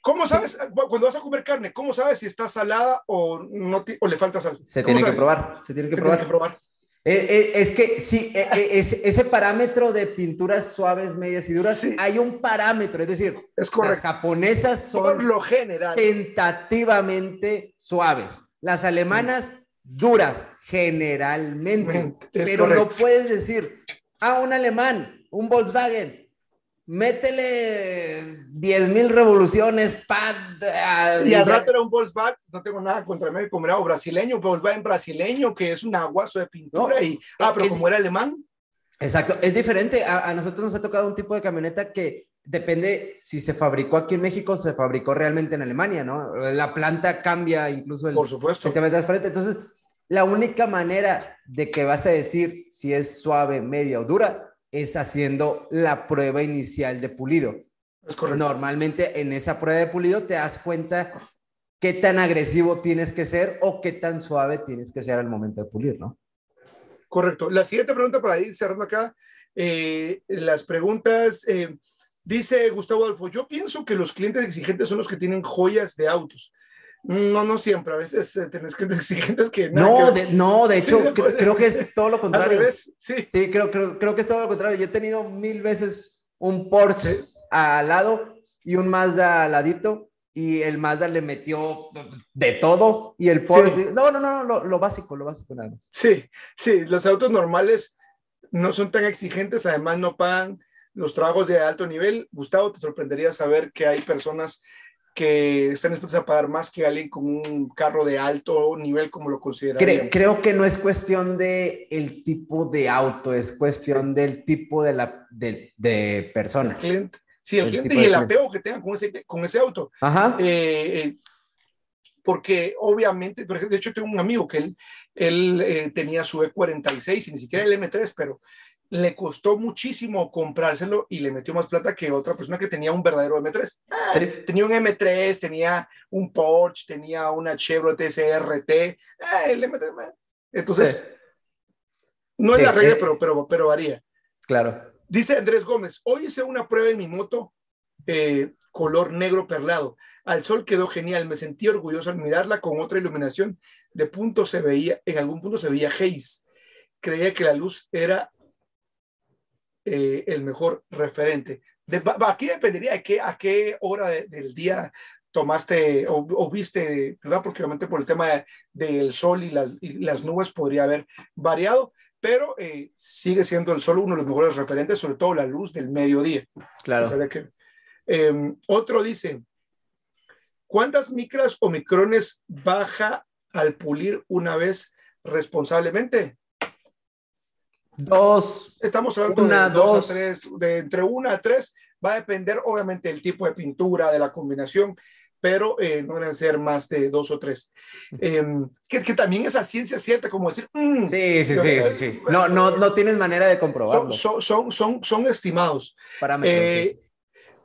¿cómo sabes, cuando vas a comer carne, cómo sabes si está salada o, no o le falta sal? Se tiene que probar, se tiene que probar. Eh, es que sí, ese parámetro de pinturas suaves, medias y duras, hay un parámetro, es decir, es las japonesas son Por lo general. tentativamente suaves, las alemanas duras, generalmente. pero no puedes decir, a ah, un alemán, un Volkswagen, métele 10 mil revoluciones, pad. Ah, y al rato era un Volkswagen, no tengo nada contra mí, como era brasileño, Volkswagen brasileño, que es un aguazo de pintura, y, ah, pero como era alemán. Exacto, es diferente. A, a, nosotros nos ha tocado un tipo de camioneta que depende si se fabricó aquí en México, se fabricó realmente en Alemania, ¿no? La planta cambia incluso el, Por supuesto. el tema transparente. Entonces, la única manera de que vas a decir si es suave, media o dura es haciendo la prueba inicial de pulido. Es correcto. Normalmente en esa prueba de pulido te das cuenta qué tan agresivo tienes que ser o qué tan suave tienes que ser al momento de pulir, ¿no? Correcto. La siguiente pregunta para ir cerrando acá, eh, las preguntas, eh, dice Gustavo Adolfo, yo pienso que los clientes exigentes son los que tienen joyas de autos. No, no siempre, a veces eh, tenés que exigentes que... No, de, no, de hecho, creo, que es todo lo contrario. sí. Sí, creo, creo, creo, que es todo lo contrario. Yo he tenido mil veces un Porsche al lado y un Mazda al ladito y el Mazda le metió de todo y el Porsche... No, no, no, lo, lo, básico, lo básico nada más. Sí, sí, los autos normales no son tan exigentes, además no pagan los trabajos de alto nivel. Gustavo, te sorprendería saber que hay personas que están dispuestos a pagar más que alguien con un carro de alto nivel como lo consideran. Creo, que no es cuestión de el tipo de auto, es cuestión del tipo de, la, de, de persona. cliente. Sí, el, cliente y el apego que tengan con ese, con ese auto. Ajá. Eh, eh, porque obviamente, de hecho tengo un amigo que él, él eh, tenía su E46 y ni siquiera el M3, pero le costó muchísimo comprárselo y le metió más plata que otra persona que tenía un verdadero M3. Ah, tenía un M3, tenía un Porsche, tenía una Chevrolet SRT, ah, el M3. Entonces, no es la regla, eh, pero, pero, pero varía. Claro. Dice Andrés Gómez, hoy hice una prueba en mi moto eh, color negro perlado. Al sol quedó genial, me sentí orgulloso al mirarla con otra iluminación. De punto se veía, en algún punto se veía haze. Creía que la luz era eh, el mejor referente. De, aquí dependería de qué, a qué hora del día tomaste o, viste, ¿verdad? Porque obviamente por el tema del sol y, las nubes podría haber variado, pero eh, sigue siendo el sol uno de los mejores referentes, sobre todo la luz del mediodía. Claro. Em, otro dice, ¿cuántas micras o micrones baja al pulir una vez responsablemente? Dos. Estamos hablando una, de dos, a tres, de entre una a tres. Va a depender, obviamente, del tipo de pintura, de la combinación, pero eh, no deben ser más de dos o tres. Em, que, que, también esa ciencia cierta, como decir. Mm, sí, sí, sí, sí, No, no, no tienes manera de comprobarlo. Son, son, son, son estimados. Eh,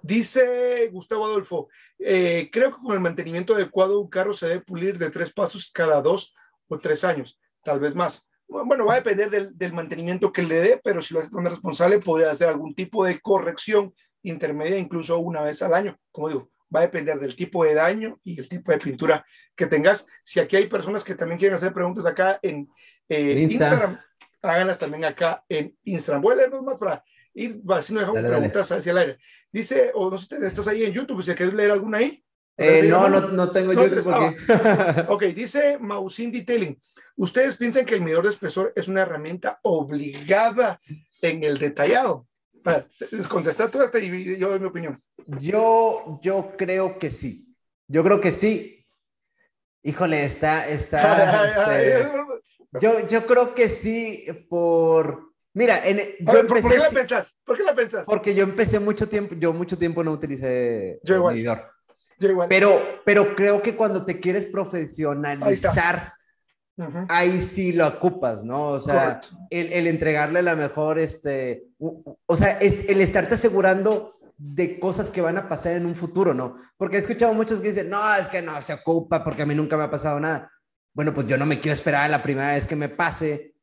dice Gustavo Adolfo, eh, creo que con el mantenimiento adecuado un carro se debe pulir de tres pasos cada dos o tres años, tal vez más bueno, va a depender del, mantenimiento que le dé, pero si lo hace de responsable, podría hacer algún tipo de corrección intermedia, incluso una vez al año. Como digo, va a depender del tipo de daño y el tipo de pintura que tengas. Si aquí hay personas que también quieren hacer preguntas acá en eh, Instagram, háganlas también acá en Instagram. Voy a leer dos más para ir, si no dejamos preguntas hacia el aire. Dice, o no sé, estás ahí en YouTube, si quieres leer alguna ahí. Eh, no, no, no, tengo YouTube. Porque... ok, dice Mausin Detailing. ¿Ustedes piensan que el medidor de espesor es una herramienta obligada en el detallado? Contesta tú hasta y yo doy mi opinión. Yo, yo creo que sí. Yo creo que sí. Híjole, está, está. Este, yo, yo creo que sí, por Mira, en, yo ver, empecé, ¿por qué la pensás? ¿Por qué la pensás? Porque yo empecé mucho tiempo, yo mucho tiempo no utilicé yo igual. medidor. Yo igual. Pero, pero creo que cuando te quieres profesionalizar, ahí, sí lo ocupas, ¿no? O sea, el, el, entregarle la mejor, este, o sea, es, el estarte asegurando de cosas que van a pasar en un futuro, ¿no? Porque he escuchado muchos que dicen, no, es que no se ocupa porque a mí nunca me ha pasado nada. Bueno, pues yo no me quiero esperar a la primera vez que me pase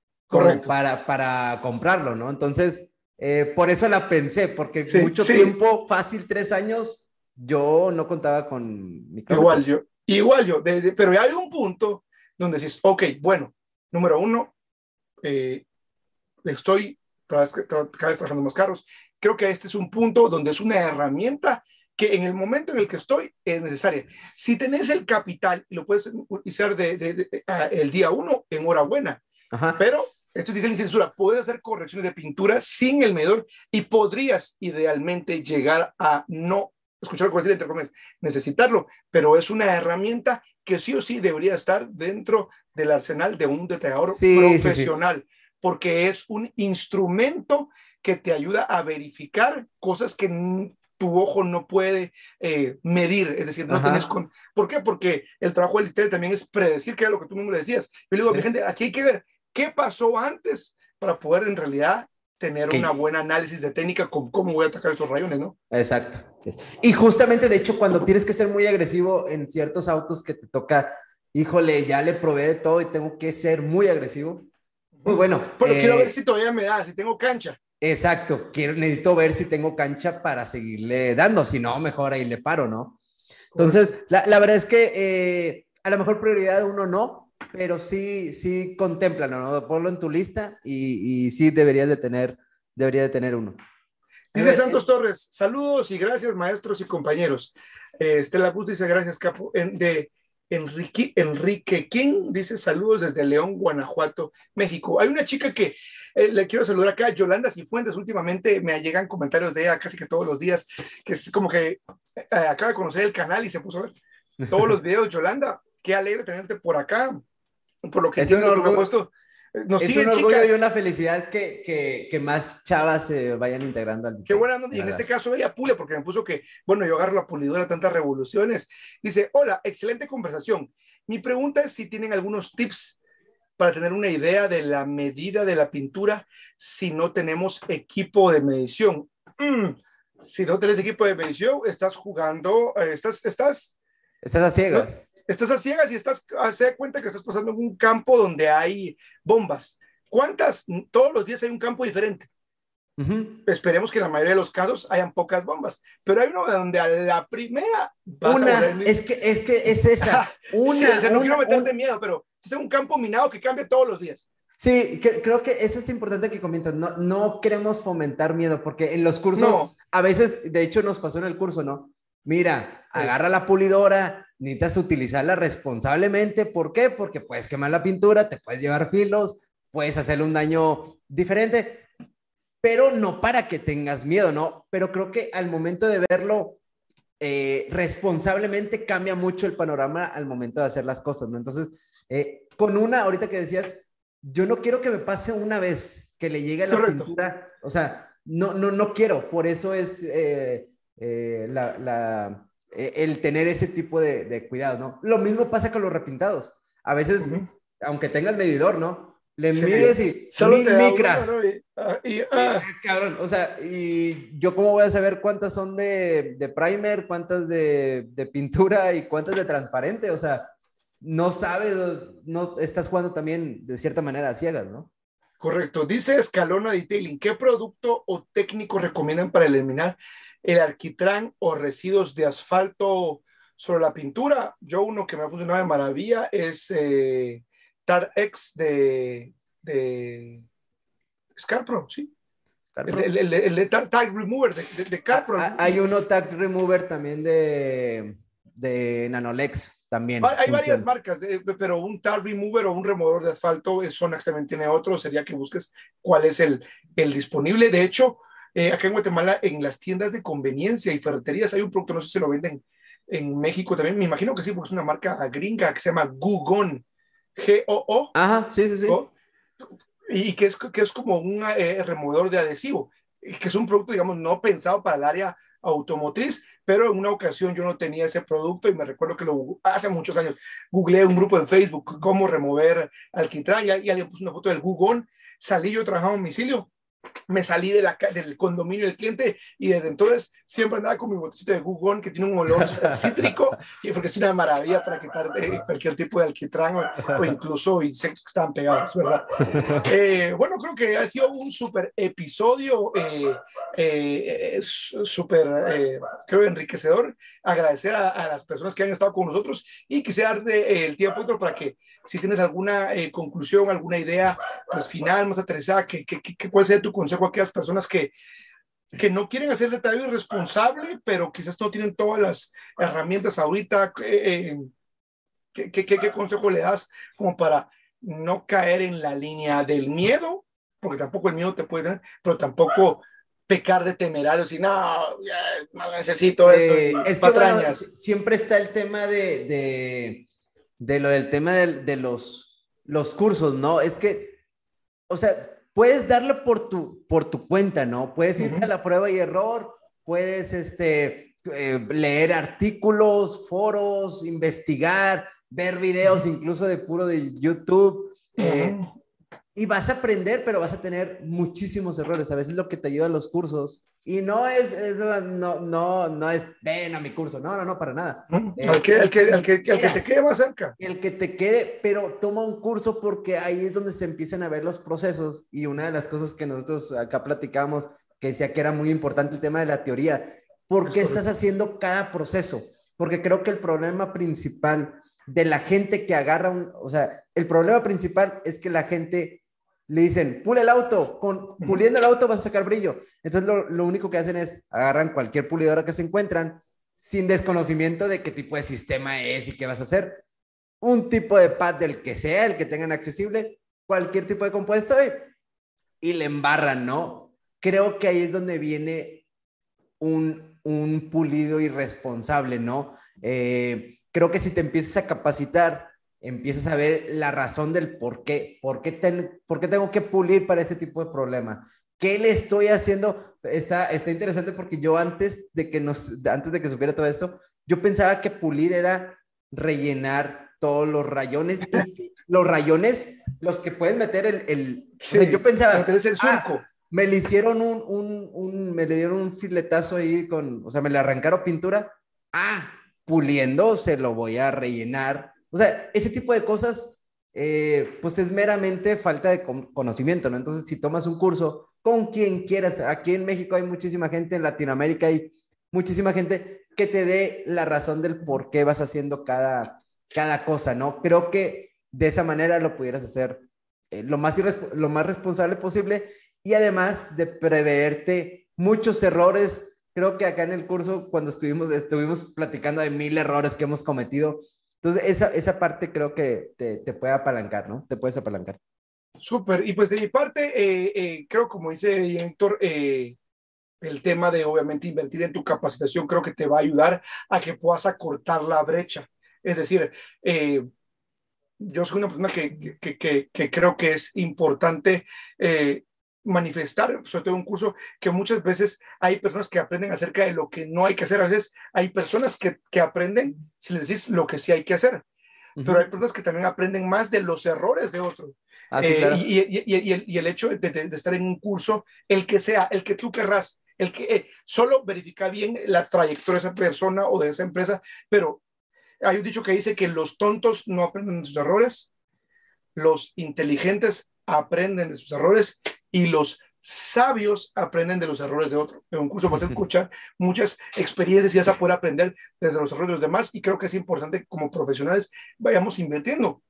para, para comprarlo, ¿no? Entonces, eh, por eso la pensé, porque mucho tiempo, fácil, tres años, yo no contaba con mi Igual yo, igual yo, pero hay un punto donde dices, ok, bueno, número uno, eh, estoy cada vez, cada vez trabajando más caros. Creo que este es un punto donde es una herramienta que en el momento en el que estoy es necesaria. Si tenés el capital y lo puedes utilizar de, el día uno, enhorabuena. Pero esto es censura. Puedes hacer correcciones de pintura sin el medidor y podrías idealmente llegar a no escuchar lo que entre comillas, necesitarlo, pero es una herramienta que sí o sí debería estar dentro del arsenal de un detallador profesional, porque es un instrumento que te ayuda a verificar cosas que tu ojo no puede eh, medir, es decir, no tienes con... ¿Por qué? Porque el trabajo del literal también es predecir, que era lo que tú mismo le decías. Yo le digo a mi gente, aquí hay que ver qué pasó antes para poder en realidad tener una buena análisis de técnica con cómo voy a atacar esos rayones, ¿no? Exacto. Y justamente, de hecho, cuando tienes que ser muy agresivo en ciertos autos que te toca, híjole, ya le probé de todo y tengo que ser muy agresivo. Muy bueno. Pero quiero ver eh, si todavía me da, si tengo cancha. Exacto, quiero, necesito ver si tengo cancha para seguirle dando, si no, mejor ahí le paro, ¿no? Entonces, la, la verdad es que eh, a lo mejor prioridad uno no, pero sí, sí contémplalo, ¿no? Ponlo en tu lista y, y sí deberías de tener, debería de tener uno. Dice Santos Torres, saludos y gracias maestros y compañeros. Eh, Estela Bus dice gracias, Capo. de Enrique, Enrique King dice saludos desde León, Guanajuato, México. Hay una chica que eh, le quiero saludar acá, Yolanda Cifuentes. Últimamente me llegan comentarios de ella casi que todos los días, que es como que eh, acaba de conocer el canal y se puso a ver todos los videos. Yolanda, qué alegre tenerte por acá por lo que es un orgullo, eh, nos es un orgullo y una felicidad que, que, que, más chavas se vayan integrando al Qué buena, y en este caso ella pule, porque me puso que, bueno, yo agarro la pulidora tantas revoluciones. Dice, hola, excelente conversación. Mi pregunta es si tienen algunos tips para tener una idea de la medida de la pintura si no tenemos equipo de medición. Mm, si no tenés equipo de medición, estás jugando, eh, estás, estás... Estás a ciegas estás a ciegas y estás, se da cuenta que estás pasando en un campo donde hay bombas. ¿Cuántas? Todos los días hay un campo diferente. Esperemos que en la mayoría de los casos hayan pocas bombas, pero hay uno donde a la primera una, es que es que es esa, una, no quiero meterte miedo, pero es un campo minado que cambia todos los días. Sí, creo que eso es importante que comentas. No, no queremos fomentar miedo, porque en los cursos, a veces, de hecho, nos pasó en el curso, ¿no? Mira, agarra la pulidora, necesitas utilizarla responsablemente. ¿Por qué? Porque puedes quemar la pintura, te puedes llevar filos, puedes hacerle un daño diferente, pero no para que tengas miedo, ¿no? Pero creo que al momento de verlo eh, responsablemente cambia mucho el panorama al momento de hacer las cosas, ¿no? Entonces, eh, con una, ahorita que decías, yo no quiero que me pase una vez que le llegue la pintura, o sea, no, no, no quiero, por eso es... Eh, eh, la, eh, el tener ese tipo de, de cuidado, ¿no? Lo mismo pasa con los repintados. A veces, aunque tengas medidor, ¿no? Le mides y solo mil micras. Ah, ah. cabrón, o sea, y yo cómo voy a saber cuántas son de, de primer, cuántas de, de, pintura y cuántas de transparente, o sea, no sabes, no estás jugando también de cierta manera a ciegas, ¿no? Correcto. Dice Escalona Detailing, ¿qué producto o técnico recomiendan para eliminar el alquitrán o residuos de asfalto sobre la pintura. Yo uno que me ha funcionado de maravilla es eh, TarX de, de Scarpro, ¿sí? El, el, tag, Remover de, de, Carpro. Ah, ah, hay uno Tag Remover también de, de Nanolex. También hay varias marcas, pero un Tag Remover o un removedor de asfalto, Sonax también tiene otro, sería que busques cuál es el, el disponible. De hecho, eh, acá en Guatemala, en las tiendas de conveniencia y ferreterías hay un producto, no sé si se lo venden en México también, me imagino que sí, porque es una marca gringa que se llama Gugon, G-O-O. Ajá, sí, sí, sí. y que es, que es como un eh, removedor de adhesivo, que es un producto, digamos, no pensado para el área automotriz, pero en una ocasión yo no tenía ese producto y me recuerdo que lo, hace muchos años googleé un grupo en Facebook, cómo remover alquitrán y, y alguien puso una foto del Google, salí yo trabajaba a domicilio me salí de la, del condominio del cliente y desde entonces siempre andaba con mi botecito de Google que tiene un olor cítrico y porque es una maravilla para quitar eh, cualquier tipo de alquitrán o, incluso insectos que estaban pegados, ¿verdad? Eh, bueno, creo que ha sido un súper episodio, eh, eh súper, creo, enriquecedor. Agradecer a, las personas que han estado con nosotros y quisiera darte el tiempo para que si tienes alguna conclusión, alguna idea pues, final, más aterrizada, que, que, que, ¿cuál sería tu consejo a aquellas personas que, que no quieren hacer detalle irresponsable, pero quizás no tienen todas las herramientas ahorita. Eh, ¿qué, qué, qué, consejo le das como para no caer en la línea del miedo? Porque tampoco el miedo te puede tener, pero tampoco pecar de temerario y no, no necesito eso. es que siempre está el tema de, de, de lo del tema de, de, los, los cursos, ¿no? Es que, o sea, puedes darlo por tu, por tu cuenta, ¿no? Puedes irte a la prueba y error, puedes este, eh, leer artículos, foros, investigar, ver videos incluso de puro de YouTube. Eh, y vas a aprender, pero vas a tener muchísimos errores. A veces lo que te ayuda a los cursos y no es, no, no, no es, ven a mi curso, no, no, no, para nada. Eh, el, que, el, que, el, que, que te quede más cerca. El que te quede, pero toma un curso porque ahí es donde se empiezan a ver los procesos y una de las cosas que nosotros acá platicamos, que decía que era muy importante el tema de la teoría, ¿por qué estás haciendo cada proceso? Porque creo que el problema principal de la gente que agarra un, o sea, el problema principal es que la gente le dicen, pule el auto, con, puliendo el auto vas a sacar brillo. Entonces lo, único que hacen es agarran cualquier pulidora que se encuentran sin desconocimiento de qué tipo de sistema es y qué vas a hacer. Un tipo de pad del que sea, el que tengan accesible, cualquier tipo de compuesto y, y le embarran, ¿no? Creo que ahí es donde viene un, un pulido irresponsable, ¿no? Eh, creo que si te empiezas a capacitar, empiezas a ver la razón del por qué, por qué, por qué tengo que pulir para este tipo de problema. ¿Qué le estoy haciendo? Está, está interesante porque yo antes de que nos, antes de que supiera todo esto, yo pensaba que pulir era rellenar todos los rayones, los rayones, los que puedes meter el, el yo pensaba, el surco. Ah, me le hicieron un, un, un, me le dieron un filetazo ahí con, o sea, me le arrancaron pintura, ah, puliendo, se lo voy a rellenar o sea, ese tipo de cosas, eh, pues es meramente falta de conocimiento, ¿no? Entonces, si tomas un curso con quien quieras, aquí en México hay muchísima gente, en Latinoamérica hay muchísima gente que te dé la razón del por qué vas haciendo cada, cada cosa, ¿no? Creo que de esa manera lo pudieras hacer eh, lo, más lo más responsable posible y además de preveerte muchos errores. Creo que acá en el curso, cuando estuvimos, estuvimos platicando de mil errores que hemos cometido, entonces, esa, esa parte creo que te, te, puede apalancar, ¿no? Te puedes apalancar. Súper. Y pues de mi parte, eh, eh, creo, como dice Héctor, eh, el tema de obviamente invertir en tu capacitación creo que te va a ayudar a que puedas acortar la brecha. Es decir, yo soy una persona que, que, que, que, creo que es importante manifestar, sobre todo un curso que muchas veces hay personas que aprenden acerca de lo que no hay que hacer, a veces hay personas que, que aprenden si les decís lo que sí hay que hacer, pero hay personas que también aprenden más de los errores de otros. Ah, eh, y, y, y, el, y, el, hecho de, de, estar en un curso, el que sea, el que tú querrás, el que eh, solo verifica bien la trayectoria de esa persona o de esa empresa, pero hay un dicho que dice que los tontos no aprenden de sus errores, los inteligentes aprenden de sus errores y los sabios aprenden de los errores de otro. En un curso vas a escuchar muchas experiencias y vas a poder aprender desde los errores de los demás y creo que es importante como profesionales vayamos invirtiendo.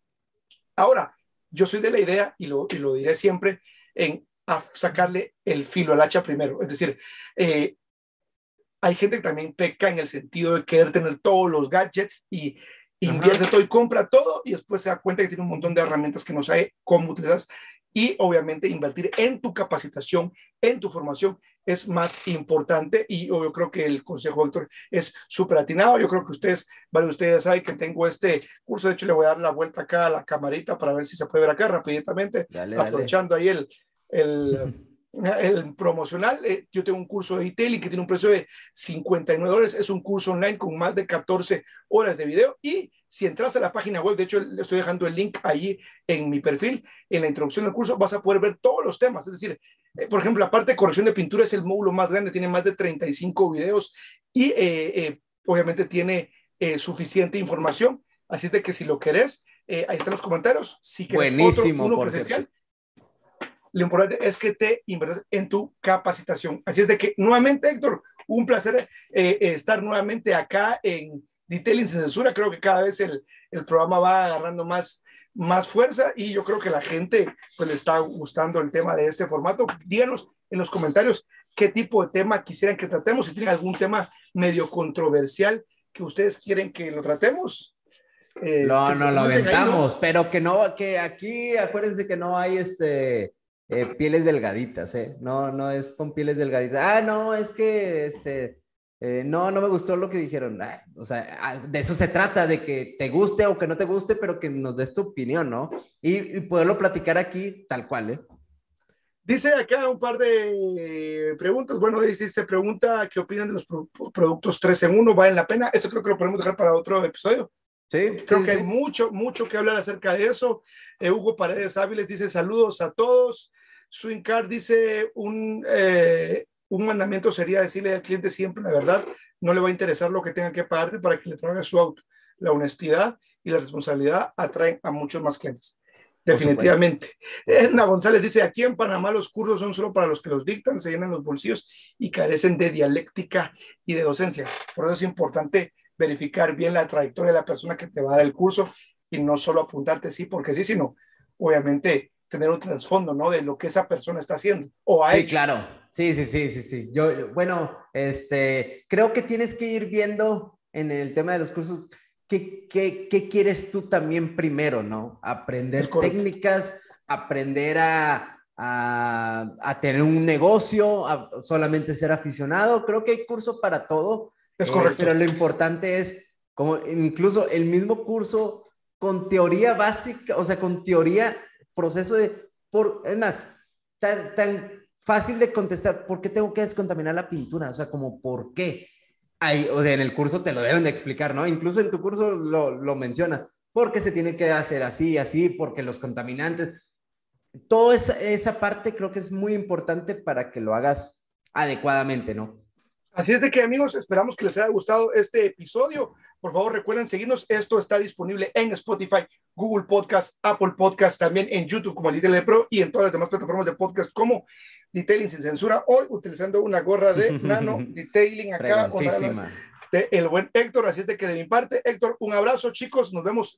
Ahora, yo soy de la idea y lo, y lo diré siempre en sacarle el filo al hacha primero. Es decir, eh, hay gente que también peca en el sentido de querer tener todos los gadgets y invierte todo y compra todo y después se da cuenta que tiene un montón de herramientas que no sabe cómo utilizar y obviamente invertir en tu capacitación, en tu formación es más importante. Y yo creo que el consejo, doctor, es súper atinado. Yo creo que ustedes, vale, ustedes saben que tengo este curso, de hecho le voy a dar la vuelta acá a la camarita para ver si se puede ver acá rápidamente, aprovechando ahí el, el el promocional, eh, yo tengo un curso de detailing que tiene un precio de 59 dólares, es un curso online con más de 14 horas de video y si entras a la página web, de hecho le estoy dejando el link ahí en mi perfil, en la introducción del curso vas a poder ver todos los temas, es decir, eh, por ejemplo, la parte de corrección de pintura es el módulo más grande, tiene más de 35 videos y eh, obviamente tiene suficiente información, así es de que si lo querés, ahí están los comentarios, si quieres Buenísimo, otro, uno presencial, lo importante es que te inviertas en tu capacitación. Así es de que, nuevamente, Héctor, un placer eh, eh, estar nuevamente acá en Detailing sin censura. Creo que cada vez el, el, programa va agarrando más, más fuerza y yo creo que la gente pues, le está gustando el tema de este formato. Díganos en los comentarios qué tipo de tema quisieran que tratemos, si tienen algún tema medio controversial que ustedes quieren que lo tratemos. Eh, no, no lo aventamos, pero que no, que aquí acuérdense que no hay este eh, pieles delgaditas, ¿eh? No, no es con pieles delgaditas. Ah, no, es que, este, eh, no, no me gustó lo que dijeron. O sea, ah, de eso se trata, de que te guste o que no te guste, pero que nos des tu opinión, ¿no? Y, poderlo platicar aquí tal cual, ¿eh? Dice acá un par de preguntas. Bueno, dice, este pregunta, ¿qué opinan de los productos 3 en 1? ¿Valen la pena? Eso creo que lo podemos dejar para otro episodio. Sí, creo que hay mucho, mucho que hablar acerca de eso. Hugo Paredes Áviles dice saludos a todos. Swing Card dice un, eh, un mandamiento sería decirle al cliente siempre la verdad, no le va a interesar lo que tenga que pagarte para que le traiga su auto. La honestidad y la responsabilidad atraen a muchos más clientes. Definitivamente. Edna González dice, aquí en Panamá los cursos son solo para los que los dictan, se llenan los bolsillos y carecen de dialéctica y de docencia. Por eso es importante verificar bien la trayectoria de la persona que te va a dar el curso y no solo apuntarte sí porque sí, sino obviamente tener un trasfondo, ¿no? De lo que esa persona está haciendo. O hay. Sí, claro. Sí, sí, sí, sí, sí. Yo, bueno, este, creo que tienes que ir viendo en el tema de los cursos qué, qué, qué quieres tú también primero, ¿no? Aprender técnicas, aprender a, a, a, tener un negocio, a solamente ser aficionado. Creo que hay curso para todo. Es correcto. pero lo importante es, como incluso el mismo curso con teoría básica, o sea, con teoría proceso de, por, es más, tan, tan fácil de contestar, ¿por qué tengo que descontaminar la pintura? O sea, como, ¿por qué? Ahí, o sea, en el curso te lo deben de explicar, ¿no? Incluso en tu curso lo, lo menciona, porque se tiene que hacer así, así, porque los contaminantes, toda esa, esa parte creo que es muy importante para que lo hagas adecuadamente, ¿no? Así es de que amigos, esperamos que les haya gustado este episodio. Por favor, recuerden seguirnos. Esto está disponible en Spotify, Google Podcast, Apple Podcast, también en YouTube como Little Pro y en todas las demás plataformas de podcast como Detailing sin censura. Hoy utilizando una gorra de Nano Detailing acá. De el buen Héctor. Así es de que de mi parte, Héctor, un abrazo chicos. Nos vemos.